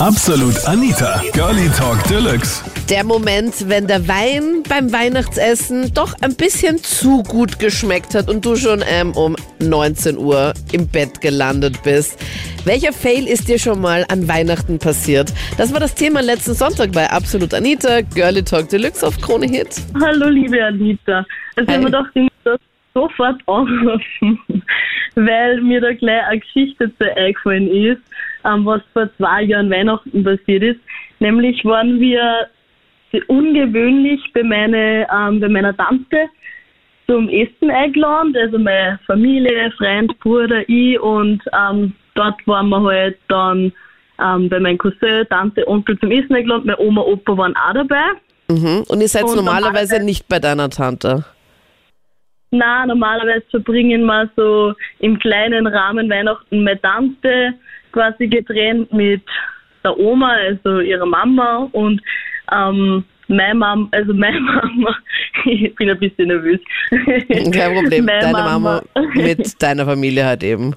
Absolut Anita, Girlie Talk Deluxe. Der Moment, wenn der Wein beim Weihnachtsessen doch ein bisschen zu gut geschmeckt hat und du schon ähm, um 19 Uhr im Bett gelandet bist. Welcher Fail ist dir schon mal an Weihnachten passiert? Das war das Thema letzten Sonntag bei Absolut Anita, Girlie Talk Deluxe auf Krone Hit. Hallo, liebe Anita. Also, Hi. ich mir sofort anrufen, weil mir da gleich eine Geschichte zu eingefallen ist, ähm, was vor zwei Jahren Weihnachten passiert ist. Nämlich waren wir ungewöhnlich bei, meine, ähm, bei meiner Tante zum Essen eingeladen, also meine Familie, Freund, Bruder, ich und ähm, dort waren wir halt dann ähm, bei meinem Cousin, Tante, Onkel zum Essen eingeladen, meine Oma, Opa waren auch dabei. Mhm. Und ihr seid Und normalerweise normalerweise- nicht bei deiner Tante. Na, normalerweise verbringen wir so im kleinen Rahmen Weihnachten mit Tante quasi getrennt mit der Oma, also ihrer Mama und ähm, meine Mama, also meine Mama, ich bin ein bisschen nervös. Kein Problem. Meine Deine Mama mit deiner Familie halt eben.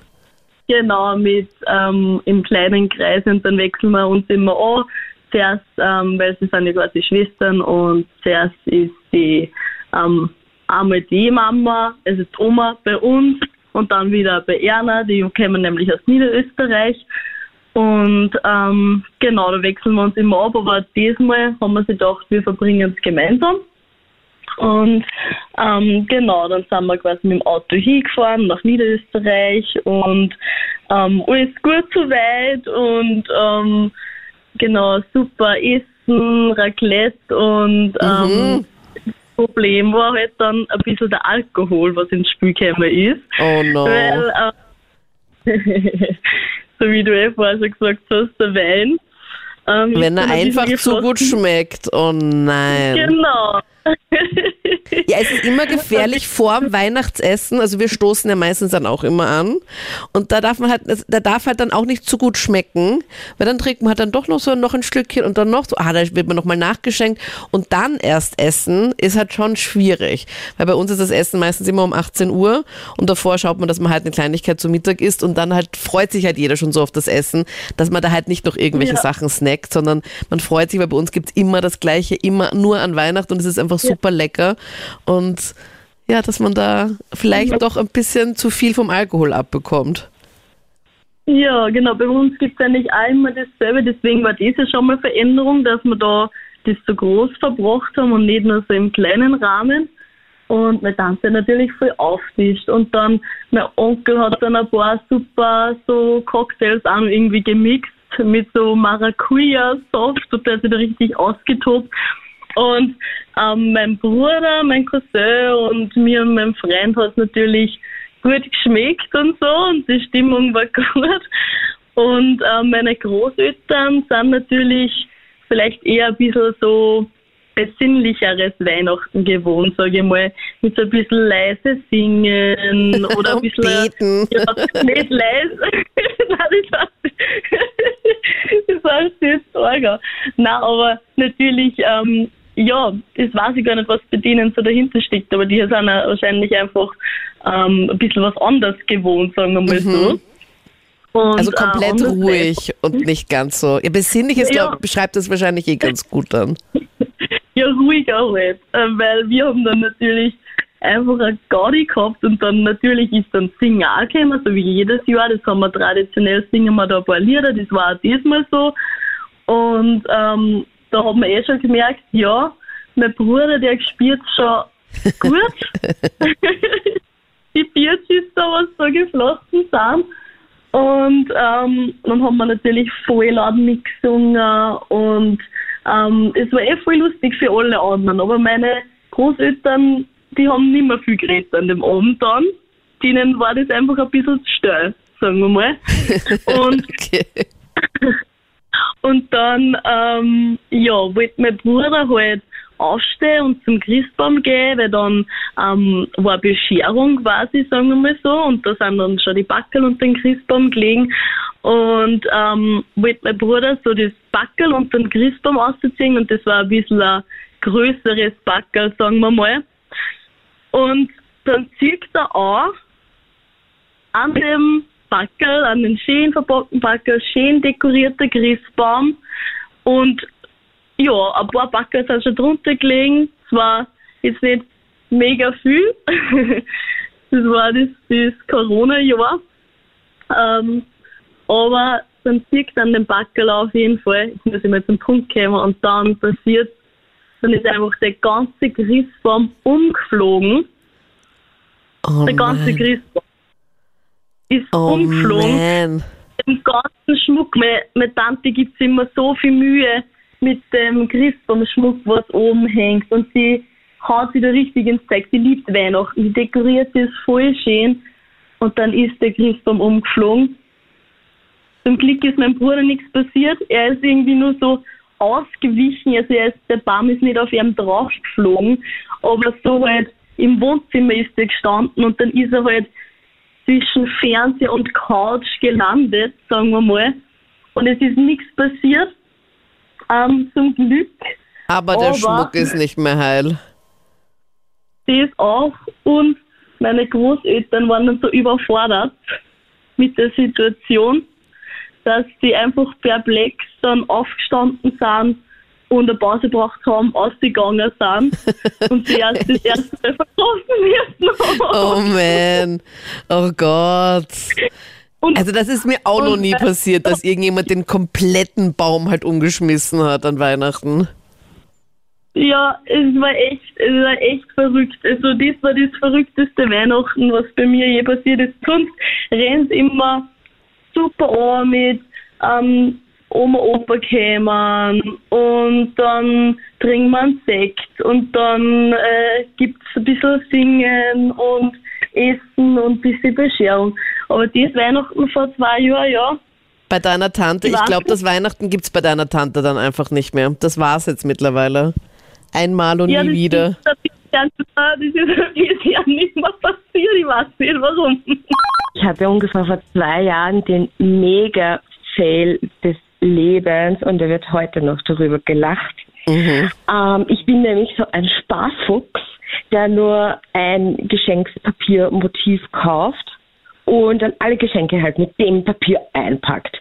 Genau, mit ähm, im kleinen Kreis und dann wechseln wir uns immer an. Zuerst, ähm, weil sie sind ja quasi Schwestern und zuerst ist die ähm, einmal die Mama, also die Oma bei uns und dann wieder bei Erna, die kommen nämlich aus Niederösterreich. Und ähm, genau, da wechseln wir uns immer ab, aber diesmal haben wir sich gedacht, wir verbringen es gemeinsam. Und ähm, genau, dann sind wir quasi mit dem Auto hingefahren nach Niederösterreich und ähm, alles gut soweit und ähm, genau, super Essen, Raclette und ähm, das Problem war halt dann ein bisschen der Alkohol, was ins Spiel gekommen ist. Oh no. Weil, äh, so wie du eh vorher schon gesagt hast, der Wein. Ähm, Wenn er einfach zu gut schmeckt. Oh nein. Genau. Ja, es ist immer gefährlich vor dem Weihnachtsessen. Also wir stoßen ja meistens dann auch immer an. Und da darf man halt, da darf halt dann auch nicht zu gut schmecken, weil dann trinkt man halt dann doch noch so noch ein Stückchen und dann noch so, ah, da wird man nochmal nachgeschenkt und dann erst essen ist halt schon schwierig. Weil bei uns ist das Essen meistens immer um 18 Uhr und davor schaut man, dass man halt eine Kleinigkeit zum Mittag isst und dann halt freut sich halt jeder schon so auf das Essen, dass man da halt nicht noch irgendwelche Ja. Sachen snackt, sondern man freut sich, weil bei uns gibt's immer das Gleiche, immer nur an Weihnachten und es ist einfach super lecker. Und ja, dass man da vielleicht doch ein bisschen zu viel vom Alkohol abbekommt. Ja, genau. Bei uns gibt es eigentlich auch immer dasselbe. Deswegen war ja schon mal Veränderung, dass wir da das so groß verbracht haben und nicht nur so im kleinen Rahmen. Und meine Tante natürlich voll auftischt. Und dann, mein Onkel hat dann ein paar super so Cocktails auch irgendwie gemixt mit so Maracuja-Saft und der hat sich da richtig ausgetobt. Und ähm, mein Bruder, mein Cousin und mir und mein Freund hat es natürlich gut geschmeckt und so und die Stimmung war gut. Und ähm, meine Großeltern sind natürlich vielleicht eher ein bisschen so besinnlicheres Weihnachten gewohnt, sage ich mal, mit so ein bisschen leise singen oder ein bisschen Beten. ja, nicht leise. Nein, das war, das war jetzt arger. Nein, aber natürlich, ähm, ja, das weiß ich gar nicht, was bei denen so dahinter steckt, aber die sind ja wahrscheinlich einfach ähm, ein bisschen was anderes gewohnt, sagen wir mal so. Und, Also äh, komplett anders ruhig und nicht ganz so. Ja, besinnlich ist, Ja. glaub, beschreibt das wahrscheinlich eh ganz gut dann. Ja, ruhig auch nicht, äh, weil wir haben dann natürlich einfach eine Gaudi gehabt und dann natürlich ist dann Singen auch gekommen, so wie jedes Jahr, das haben wir traditionell, singen wir da ein paar Lieder, das war auch diesmal so und ähm, da haben wir eh schon gemerkt, ja, mein Bruder, der spielt schon gut, die Biertschis da, was da geflossen sind und ähm, dann haben wir natürlich voll laut mitgesungen und ähm, es war eh voll lustig für alle anderen. Aber meine Großeltern, die haben nicht mehr viel geredet an dem Abend dann. Denen war das einfach ein bisschen zu still, sagen wir mal. Und Okay. und dann, ähm, ja, wollte mein Bruder halt aufstehen und zum Christbaum gehen, weil dann ähm, war Bescherung quasi, sagen wir mal so, und da sind dann schon die Backel und den Christbaum gelegen. Und ähm, wollte mein Bruder so das Backel und den Christbaum ausziehen und das war ein bisschen ein größeres Backel, sagen wir mal. Und dann zieht er an an dem Backel, einen schön verpackten Backel, schön dekorierter Christbaum und ja, ein paar Backel sind schon drunter gelegen. Es war jetzt nicht mega viel. das war das, das Corona-Jahr. Ähm, aber dann sieht dann den Backel auf jeden Fall, ich muss immer zum Punkt kommen und dann passiert, dann ist einfach der ganze Christbaum umgeflogen. Oh der ganze. Christbaum ist Oh umgeflogen. Im ganzen Schmuck. Meine, meine Tante gibt sich immer so viel Mühe mit dem Christbaumschmuck, was oben hängt. Und sie haut da richtig ins Zeug. Sie liebt Weihnachten. Sie dekoriert es voll schön. Und dann ist der Christbaum umgeflogen. Zum Glück ist meinem Bruder nichts passiert. Er ist irgendwie nur so ausgewichen. Also er ist, der Baum ist nicht auf ihm draufgeflogen. Aber so halt im Wohnzimmer ist er gestanden und dann ist er halt zwischen Fernseher und Couch gelandet, sagen wir mal. Und es ist nichts passiert. Ähm, zum Glück. Aber der Aber- Schmuck ist nicht mehr heil. Das auch. Und meine Großeltern waren dann so überfordert mit der Situation, dass die einfach perplex dann aufgestanden sind und eine Pause gebraucht haben, ausgegangen sind und sie erst das erste Mal verlassen müssen. Oh man. Oh Gott. Und Also das ist mir auch noch nie passiert, dass irgendjemand den kompletten Baum halt umgeschmissen hat an Weihnachten. Ja, es war echt, es war echt verrückt. Also das war das verrückteste Weihnachten, was bei mir je passiert ist. Sonst rennt immer super an mit ähm, Oma, Opa kämen und dann trinken wir einen Sekt und dann äh, gibt's ein bisschen Singen und Essen und ein bisschen Bescherung. Aber das Weihnachten vor zwei Jahren, ja, Bei deiner Tante, ich glaube, das Weihnachten gibt's bei deiner Tante dann einfach nicht mehr. Das war's jetzt mittlerweile. Einmal und ja, nie wieder. Ist das ist bisschen nicht mehr passiert. Ich weiß nicht warum. Ich hatte ungefähr vor zwei Jahren den Mega-Fail des Lebens und er wird heute noch darüber gelacht. Mhm. Ähm, ich bin nämlich so ein Sparfuchs, der nur ein Geschenkspapiermotiv kauft und dann alle Geschenke halt mit dem Papier einpackt.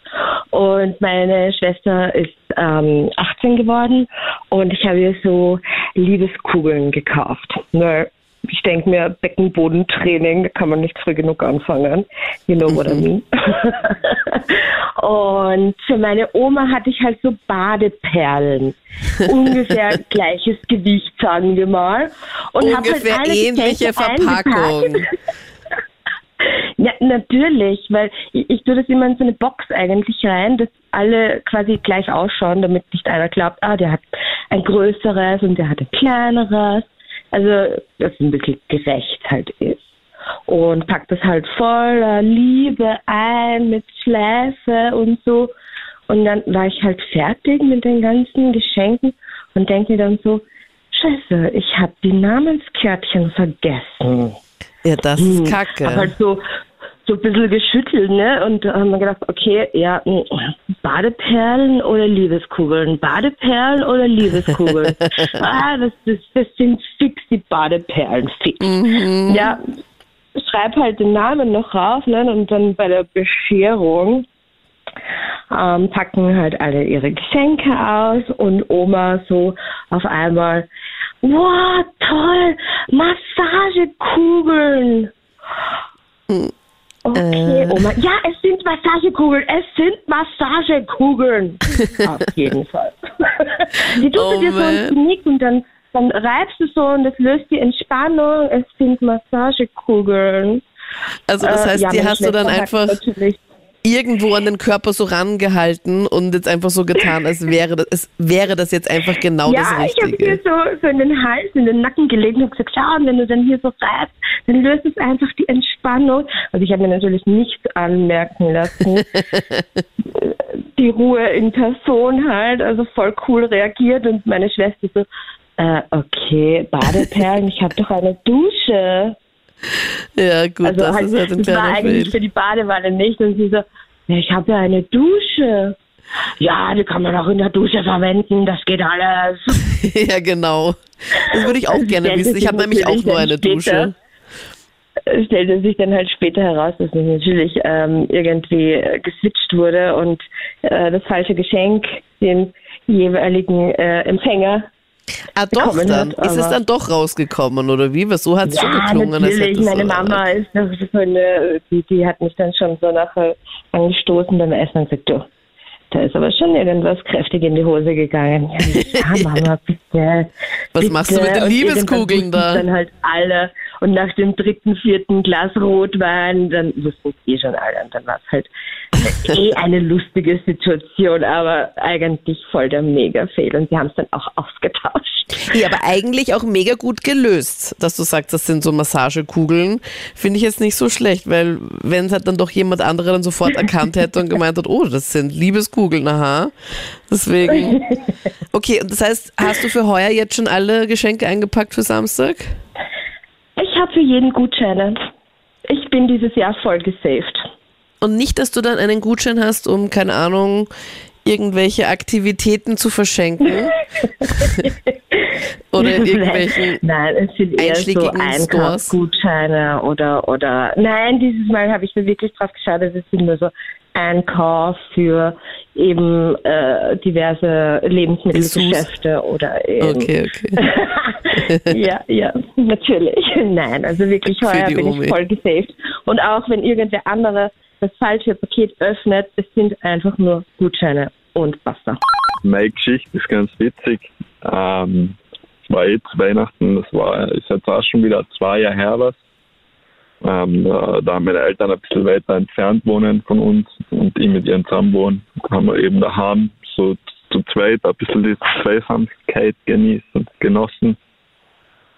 Und meine Schwester ist ähm, 18 geworden und ich habe ihr so Liebeskugeln gekauft. Weil ich denke mir, Beckenbodentraining, da kann man nicht früh genug anfangen. You know what I mean. und für meine Oma hatte ich halt so Badeperlen. Ungefähr gleiches Gewicht, sagen wir mal. Und hab Ungefähr halt alle ähnliche Verpackung. Ja, natürlich, weil ich, ich tue das immer in so eine Box eigentlich rein, dass alle quasi gleich ausschauen, damit nicht einer glaubt, ah, der hat ein größeres und der hat ein kleineres. Also, dass es ein bisschen gerecht halt ist. Und pack das halt voller Liebe ein mit Schleife und so. Und dann war ich halt fertig mit den ganzen Geschenken und denke mir dann so, Scheiße, ich habe die Namenskärtchen vergessen. Ja, das Hm, ist kacke. Hab halt so, so ein bisschen geschüttelt, ne? Und da haben wir gedacht, okay, ja, Badeperlen oder Liebeskugeln? Badeperlen oder Liebeskugeln? ah, das, das, das sind fix die Badeperlen, fix. Ja, schreib halt den Namen noch rauf, ne? Und dann bei der Bescherung ähm, packen halt alle ihre Geschenke aus und Oma so auf einmal, wow, toll, Massagekugeln. Okay, Oma. Ja, es sind Massagekugeln. Es sind Massagekugeln. Auf jeden Fall. Die tust Oh du dir so ins Knick und dann, dann reibst du so und das löst die Entspannung. Es sind Massagekugeln. Also das Äh, heißt, ja, die hast du dann hat einfach natürlich irgendwo an den Körper so rangehalten und jetzt einfach so getan, als wäre das, es wäre das jetzt einfach genau ja, das ich habe Richtige. mir so, so in den Hals, in den Nacken gelegt und gesagt, schau, und wenn du dann hier so reibst, dann löst es einfach die Entspannung. Also ich habe mir natürlich nichts anmerken lassen. die Ruhe in Person halt, also voll cool reagiert und meine Schwester so, äh, okay, Badeperlen, ich habe doch eine Dusche. Ja, gut, Also das halt, ist halt ein das war kleiner eigentlich Fail. für die Badewanne nicht. Und sie so, ich habe ja eine Dusche. Ja, die kann man auch in der Dusche verwenden, das geht alles. ja, genau. Das würde ich auch Also gerne wissen. Ich habe nämlich auch nur eine später- Dusche. stellte sich dann halt später heraus, dass es natürlich ähm, irgendwie äh, geswitcht wurde und äh, das falsche Geschenk dem jeweiligen äh, Empfänger Ah, doch dann? Hat, ist es dann doch rausgekommen oder wie? So hat es ja, schon geklungen. Natürlich. Meine Mama ist eine, die, die hat mich dann schon so nachher angestoßen beim Essen und gesagt, du, da ist aber schon irgendwas kräftig in die Hose gegangen. Ja Mama, bitte. Was bitte. machst du mit den Liebeskugeln da? Dann halt alle. Und nach dem dritten, vierten Glas Rotwein, dann wussten es eh schon alle. Und dann war es halt eh eine lustige Situation, aber eigentlich voll der Mega-Fail. Und sie haben es dann auch ausgetauscht. Ja, aber eigentlich auch mega gut gelöst, dass du sagst, das sind so Massagekugeln. Finde ich jetzt nicht so schlecht, weil wenn es halt dann doch jemand anderer dann sofort erkannt hätte und gemeint hat, oh, das sind Liebeskugeln, aha. Deswegen. Okay, und das heißt, hast du für heuer jetzt schon alle Geschenke eingepackt für Samstag? Ich habe für jeden Gutscheine. Ich bin dieses Jahr voll gesaved. Und nicht, dass du dann einen Gutschein hast, um, keine Ahnung, irgendwelche Aktivitäten zu verschenken? oder in irgendwelchen Nein, es sind eher so Einkaufsgutscheine oder, oder, nein, dieses Mal habe ich mir wirklich drauf geschaut, es sind nur so Einkauf für eben äh, diverse Lebensmittelgeschäfte oder eben. Okay, okay. ja, ja, natürlich. Nein, also wirklich heuer bin Omi. ich voll gesaved. Und auch wenn irgendwer andere das falsche Paket öffnet, es sind einfach nur Gutscheine und basta. Meine Geschichte ist ganz witzig. Ähm, war jetzt Weihnachten, das war ist jetzt auch schon wieder zwei Jahre her was. Ähm, da, da, meine Eltern ein bisschen weiter entfernt wohnen von uns und ich mit ihren zusammen wohnen. Haben wir eben daheim so zu zweit ein bisschen die Zweisamkeit genießen, genossen.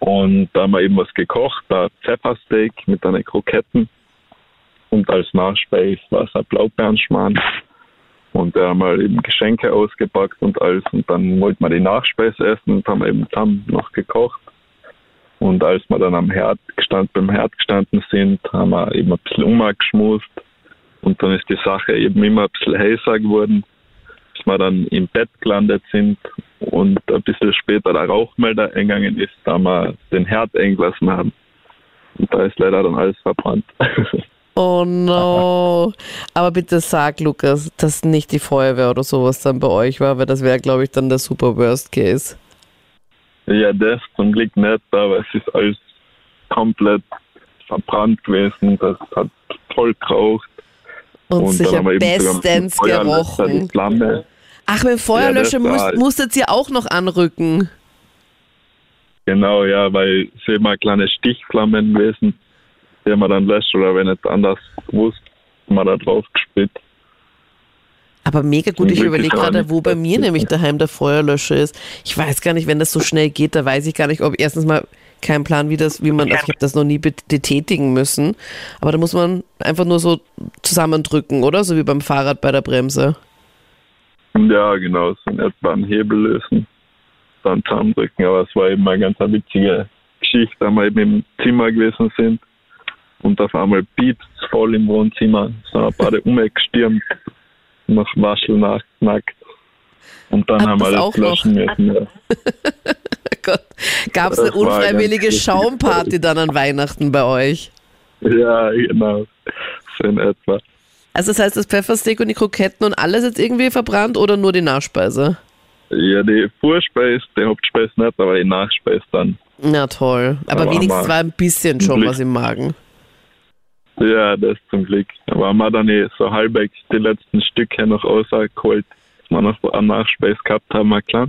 Und da haben wir eben was gekocht, ein Pfeffersteak mit einer Kroketten und als Nachspeis war es ein Blaubeerenschmarrn. Und da haben wir eben Geschenke ausgepackt und alles. Und dann wollten wir die Nachspeise essen und haben eben zusammen noch gekocht. Und als wir dann am Herd gestand, beim Herd gestanden sind, haben wir eben ein bisschen umgeschmust. Und dann ist die Sache eben immer ein bisschen heißer geworden, bis wir dann im Bett gelandet sind und ein bisschen später der Rauchmelder eingegangen ist, da wir den Herd eingelassen haben. Und da ist leider dann alles verbrannt. Oh no. Aber bitte sag, Lukas, dass nicht die Feuerwehr oder sowas dann bei euch war, weil das wäre, glaube ich, dann der super Worst Case. Ja, das zum Glück nicht, aber es ist alles komplett verbrannt gewesen. Das hat voll geraucht. Und, und sicher bestens gerochen. Ach, mit Feuerlöscher ja, müsst, musstet ihr auch noch anrücken. Genau, ja, weil es immer kleine Stichflammen gewesen der man dann löscht oder wenn nicht anders gewusst, man da drauf gespielt. Aber mega gut, ich überlege gerade, wo bei mir nämlich daheim der Feuerlöscher ist. Ich weiß gar nicht, wenn das so schnell geht, da weiß ich gar nicht, ob erstens mal kein Plan, wie das, wie man, also ich habe das noch nie betätigen müssen, aber da muss man einfach nur so zusammendrücken, oder? So wie beim Fahrrad bei der Bremse. Ja, genau, so etwa einen Hebel lösen, dann zusammendrücken, aber es war eben eine ganz witzige Geschichte, da wir eben im Zimmer gewesen sind und auf einmal piepst es voll im Wohnzimmer. So ein paar umgestürmt, nach Waschel nachknackt. Und dann Hat haben wir alles löschen müssen. Ja. Gab es eine unfreiwillige Schaumparty dann an Weihnachten bei euch? Ja, genau. So in etwa. Also das heißt, das Pfeffersteak und die Kroketten und alles jetzt irgendwie verbrannt oder nur die Nachspeise? Ja, die Vorspeise, die Hauptspeise nicht, aber die Nachspeise dann. Na toll. Aber, aber wenigstens war ein bisschen schon was im Magen. Ja, das zum Glück. Aber haben wir dann eh so halbwegs die letzten Stücke noch rausgeholt, dass wir noch einen Nachspeis gehabt haben, klar.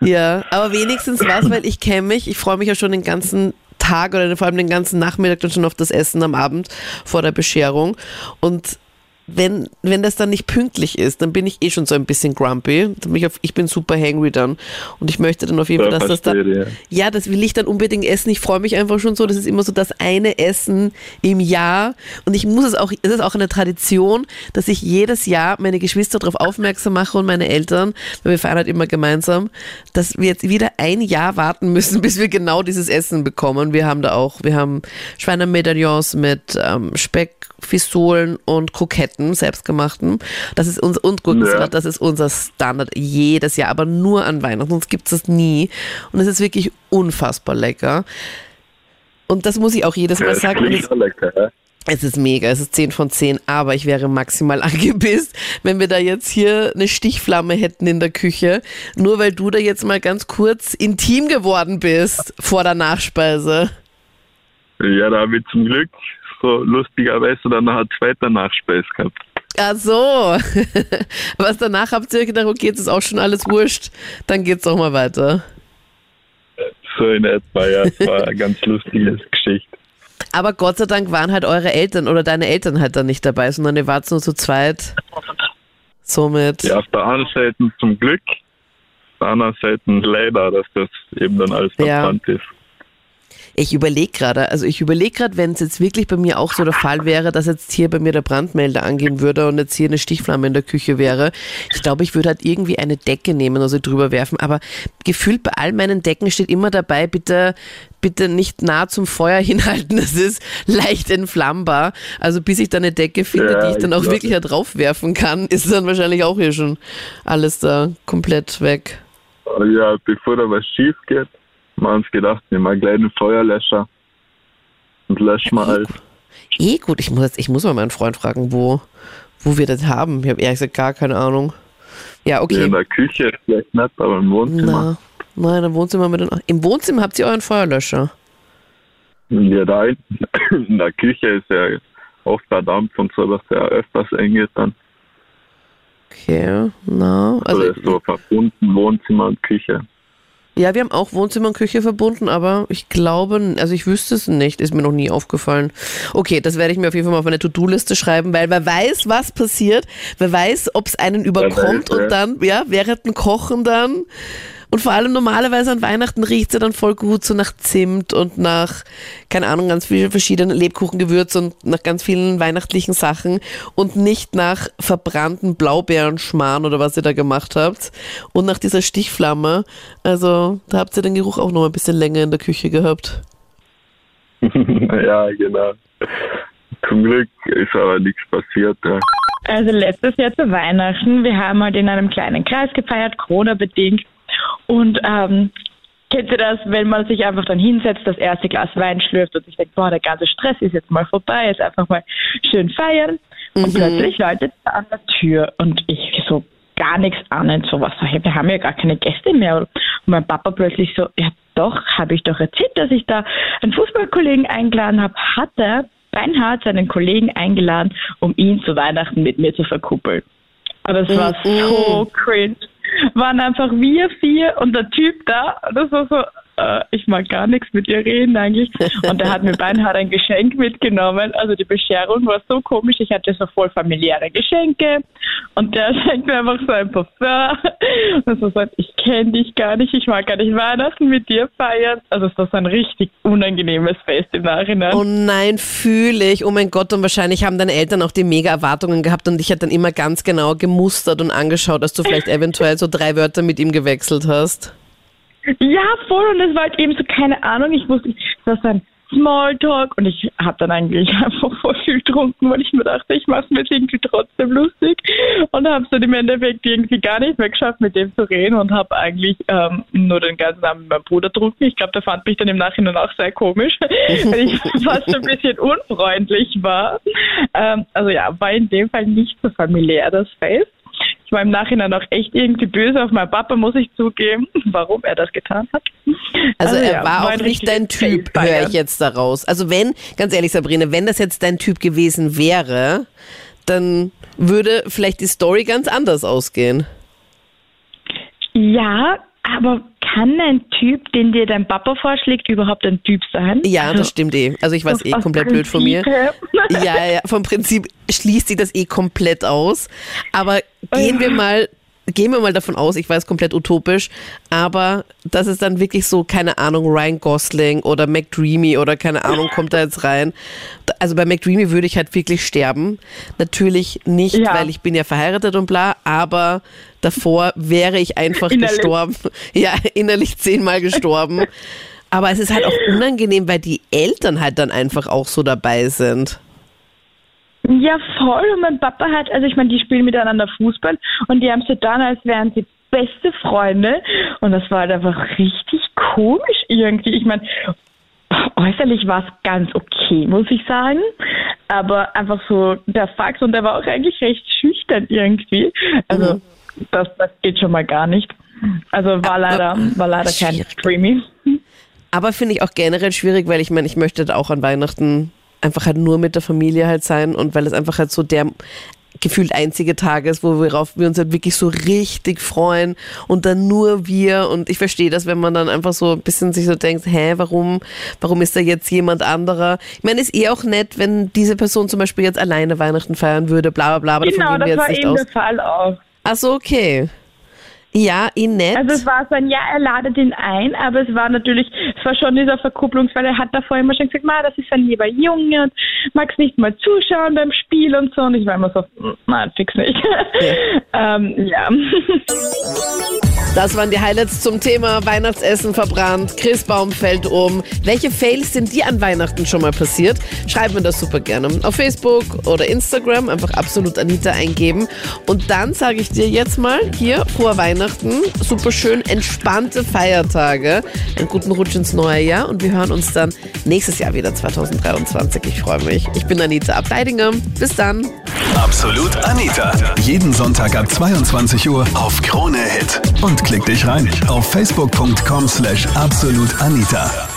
Ja, aber wenigstens was, weil ich kenne mich, ich freue mich ja schon den ganzen Tag oder vor allem den ganzen Nachmittag dann schon auf das Essen am Abend vor der Bescherung. Und wenn, wenn das dann nicht pünktlich ist, dann bin ich eh schon so ein bisschen grumpy. Ich, auf, ich bin super hangry dann. Und ich möchte dann auf jeden Fall, dass das dann. Ja. ja, das will ich dann unbedingt essen. Ich freue mich einfach schon so. Das ist immer so das eine Essen im Jahr. Und ich muss es auch, es ist auch eine Tradition, dass ich jedes Jahr meine Geschwister darauf aufmerksam mache und meine Eltern, weil wir feiern halt immer gemeinsam, dass wir jetzt wieder ein Jahr warten müssen, bis wir genau dieses Essen bekommen. Wir haben da auch, wir haben Schweinemedaillons mit ähm, Speck, Fistolen und Kroketten, selbstgemachten. Das ist unser, und Gurkensalat, ja. das ist unser Standard jedes Jahr, aber nur an Weihnachten, sonst gibt es das nie. Und es ist wirklich unfassbar lecker. Und das muss ich auch jedes Mal Ja, sagen. Es, lecker, es ist mega, es ist 10 von 10, aber ich wäre maximal angepisst, wenn wir da jetzt hier eine Stichflamme hätten in der Küche, nur weil du da jetzt mal ganz kurz intim geworden bist vor der Nachspeise. Ja, da habe ich zum Glück so lustigerweise dann noch eine zweite Nachspeise gehabt. Ach so. Was danach habt ihr gedacht, okay, jetzt ist auch schon alles wurscht, dann geht's doch mal weiter. So in etwa, ja. Es war eine ganz lustige Geschichte. Aber Gott sei Dank waren halt eure Eltern oder deine Eltern halt dann nicht dabei, sondern ihr wart nur zu zweit. Somit. Ja, auf der einen Seite zum Glück, auf der anderen Seite leider, dass das eben dann alles Ja. verbrannt ist. Ich überlege gerade, also ich überlege gerade, wenn es jetzt wirklich bei mir auch so der Fall wäre, dass jetzt hier bei mir der Brandmelder angehen würde und jetzt hier eine Stichflamme in der Küche wäre. Ich glaube, ich würde halt irgendwie eine Decke nehmen und sie drüber werfen. Aber gefühlt bei all meinen Decken steht immer dabei, bitte, bitte nicht nah zum Feuer hinhalten. Das ist leicht entflammbar. Also bis ich da eine Decke finde, Ja, die ich dann ich auch wirklich da drauf werfen kann, ist dann wahrscheinlich auch hier schon alles da komplett weg. Ja, bevor da was schief geht, haben wir uns gedacht, nehmen wir gleich einen Feuerlöscher und löschen wir alles. Eh gut, ich muss, jetzt, ich muss mal meinen Freund fragen, wo, wo wir das haben. Ich habe ehrlich gesagt gar keine Ahnung. Ja, okay. In der Küche vielleicht nicht, aber im Wohnzimmer. Na, nein, im Wohnzimmer mit den, Im Wohnzimmer habt ihr euren Feuerlöscher. Ja, da in der Küche ist ja oft der Dampf und so, dass der öfters eng ist dann. Okay, na, Also, also ist so verbunden, Wohnzimmer und Küche. Ja, wir haben auch Wohnzimmer und Küche verbunden, aber ich glaube, also ich wüsste es nicht, ist mir noch nie aufgefallen. Okay, das werde ich mir auf jeden Fall mal auf meine To-Do-Liste schreiben, weil wer weiß, was passiert, wer weiß, ob es einen überkommt ja. und dann, ja, während dem Kochen dann und vor allem normalerweise an Weihnachten riecht sie dann voll gut, so nach Zimt und nach, keine Ahnung, ganz viele verschiedene Lebkuchengewürze und nach ganz vielen weihnachtlichen Sachen und nicht nach verbrannten Blaubeerenschmarrn oder was ihr da gemacht habt und nach dieser Stichflamme. Also da habt ihr den Geruch auch noch ein bisschen länger in der Küche gehabt. ja, genau. Zum Glück ist aber nichts passiert. Ja. Also letztes Jahr zu Weihnachten, wir haben halt in einem kleinen Kreis gefeiert, Corona-bedingt. Und ähm, kennt ihr das, wenn man sich einfach dann hinsetzt, das erste Glas Wein schlürft und sich denkt, boah, der ganze Stress ist jetzt mal vorbei, jetzt einfach mal schön feiern. Und plötzlich läutet es an der Tür und ich so gar nichts ahnen, so was, hey, wir haben ja gar keine Gäste mehr. Und mein Papa plötzlich so, ja doch, habe ich doch erzählt, dass ich da einen Fußballkollegen eingeladen habe, hat er Reinhard seinen Kollegen eingeladen, um ihn zu Weihnachten mit mir zu verkuppeln. Aber es war so cringe. Waren einfach wir vier und der Typ da. Das war so, äh, ich mag gar nichts mit ihr reden eigentlich. Und der hat mir Beinhard ein Geschenk mitgenommen. Also die Bescherung war so komisch. Ich hatte so voll familiäre Geschenke. Und der schenkt mir einfach so ein Parfum. Und so sagt, ich kenne dich gar nicht, ich mag gar nicht Weihnachten mit dir feiern. Also es war so ein richtig unangenehmes Fest im Nachhinein. Oh nein, fühle ich. Oh mein Gott, und wahrscheinlich haben deine Eltern auch die mega Erwartungen gehabt und dich hat dann immer ganz genau gemustert und angeschaut, dass du vielleicht eventuell so drei Wörter mit ihm gewechselt hast. Ja, voll. Und es war halt eben so, keine Ahnung, ich wusste, es war ein Smalltalk und ich habe dann eigentlich einfach voll viel getrunken, weil ich mir dachte, ich mache mir irgendwie trotzdem lustig und habe es dann im Endeffekt irgendwie gar nicht mehr geschafft, mit dem zu reden und habe eigentlich ähm, nur den ganzen Abend mit meinem Bruder getrunken. Ich glaube, der fand mich dann im Nachhinein auch sehr komisch, weil ich fast ein bisschen unfreundlich war. Ähm, also ja, war in dem Fall nicht so familiär, das Fest. Ich war im Nachhinein auch echt irgendwie böse auf meinen Papa, muss ich zugeben, warum er das getan hat. Also, er ja, war auch nicht dein Typ, höre ich jetzt daraus. Also wenn, ganz ehrlich Sabrina, wenn das jetzt dein Typ gewesen wäre, dann würde vielleicht die Story ganz anders ausgehen. Ja, aber kann ein Typ, den dir dein Papa vorschlägt, überhaupt ein Typ sein? Ja, Also, das stimmt eh. Also ich weiß eh komplett blöd von mir. Ja, ja, vom Prinzip schließt sich das eh komplett aus. Aber gehen wir mal, gehen wir mal davon aus, ich weiß komplett utopisch, aber das ist dann wirklich so, keine Ahnung, Ryan Gosling oder McDreamy oder keine Ahnung, kommt da jetzt rein. Also bei McDreamy würde ich halt wirklich sterben. Natürlich nicht, Ja. weil ich bin ja verheiratet und bla, aber davor wäre ich einfach Innerlich. gestorben. Ja, innerlich zehnmal gestorben. Aber es ist halt auch unangenehm, weil die Eltern halt dann einfach auch so dabei sind. Ja, voll. Und mein Papa hat, also ich meine, die spielen miteinander Fußball und die haben so dann, als wären sie beste Freunde. Und das war halt einfach richtig komisch irgendwie. Ich meine, äußerlich war es ganz okay, muss ich sagen. Aber einfach so der Fakt und der war auch eigentlich recht schüchtern irgendwie. Also mhm. das, das geht schon mal gar nicht. Also war leider, war leider kein Streamy. Aber finde ich auch generell schwierig, weil ich meine, ich möchte auch an Weihnachten einfach halt nur mit der Familie halt sein und weil es einfach halt so der gefühlt einzige Tag ist, worauf wir uns halt wirklich so richtig freuen und dann nur wir und ich verstehe das, wenn man dann einfach so ein bisschen sich so denkt, hä, warum, warum ist da jetzt jemand anderer? Ich meine, ist eh auch nett, wenn diese Person zum Beispiel jetzt alleine Weihnachten feiern würde, bla bla bla, genau, das jetzt war nicht eben aus. der Fall auch. Ach so, okay. Ja, eh nett. Also es war so ein, ja, er ladet ihn ein, aber es war natürlich, es war schon dieser Verkupplungs, weil er hat davor immer schon gesagt, ma, das ist ein lieber Junge und magst nicht mal zuschauen beim Spiel und so. Und ich war immer so, "Mm, nein, fix nicht. Ja. ähm, ja. Das waren die Highlights zum Thema Weihnachtsessen verbrannt. Chris Baum fällt um. Welche Fails sind dir an Weihnachten schon mal passiert? Schreib mir das super gerne auf Facebook oder Instagram. Einfach absolut Anita eingeben. Und dann sage ich dir jetzt mal hier vor Weihnachten super schön entspannte Feiertage. Einen guten Rutsch ins neue Jahr. Und wir hören uns dann nächstes Jahr wieder 2023. Ich freue mich. Ich bin Anita Abteidinger. Bis dann. Absolut Anita. Jeden Sonntag ab 22 Uhr auf Krone Hit. Und klick dich rein auf facebook.com slash absolutanita.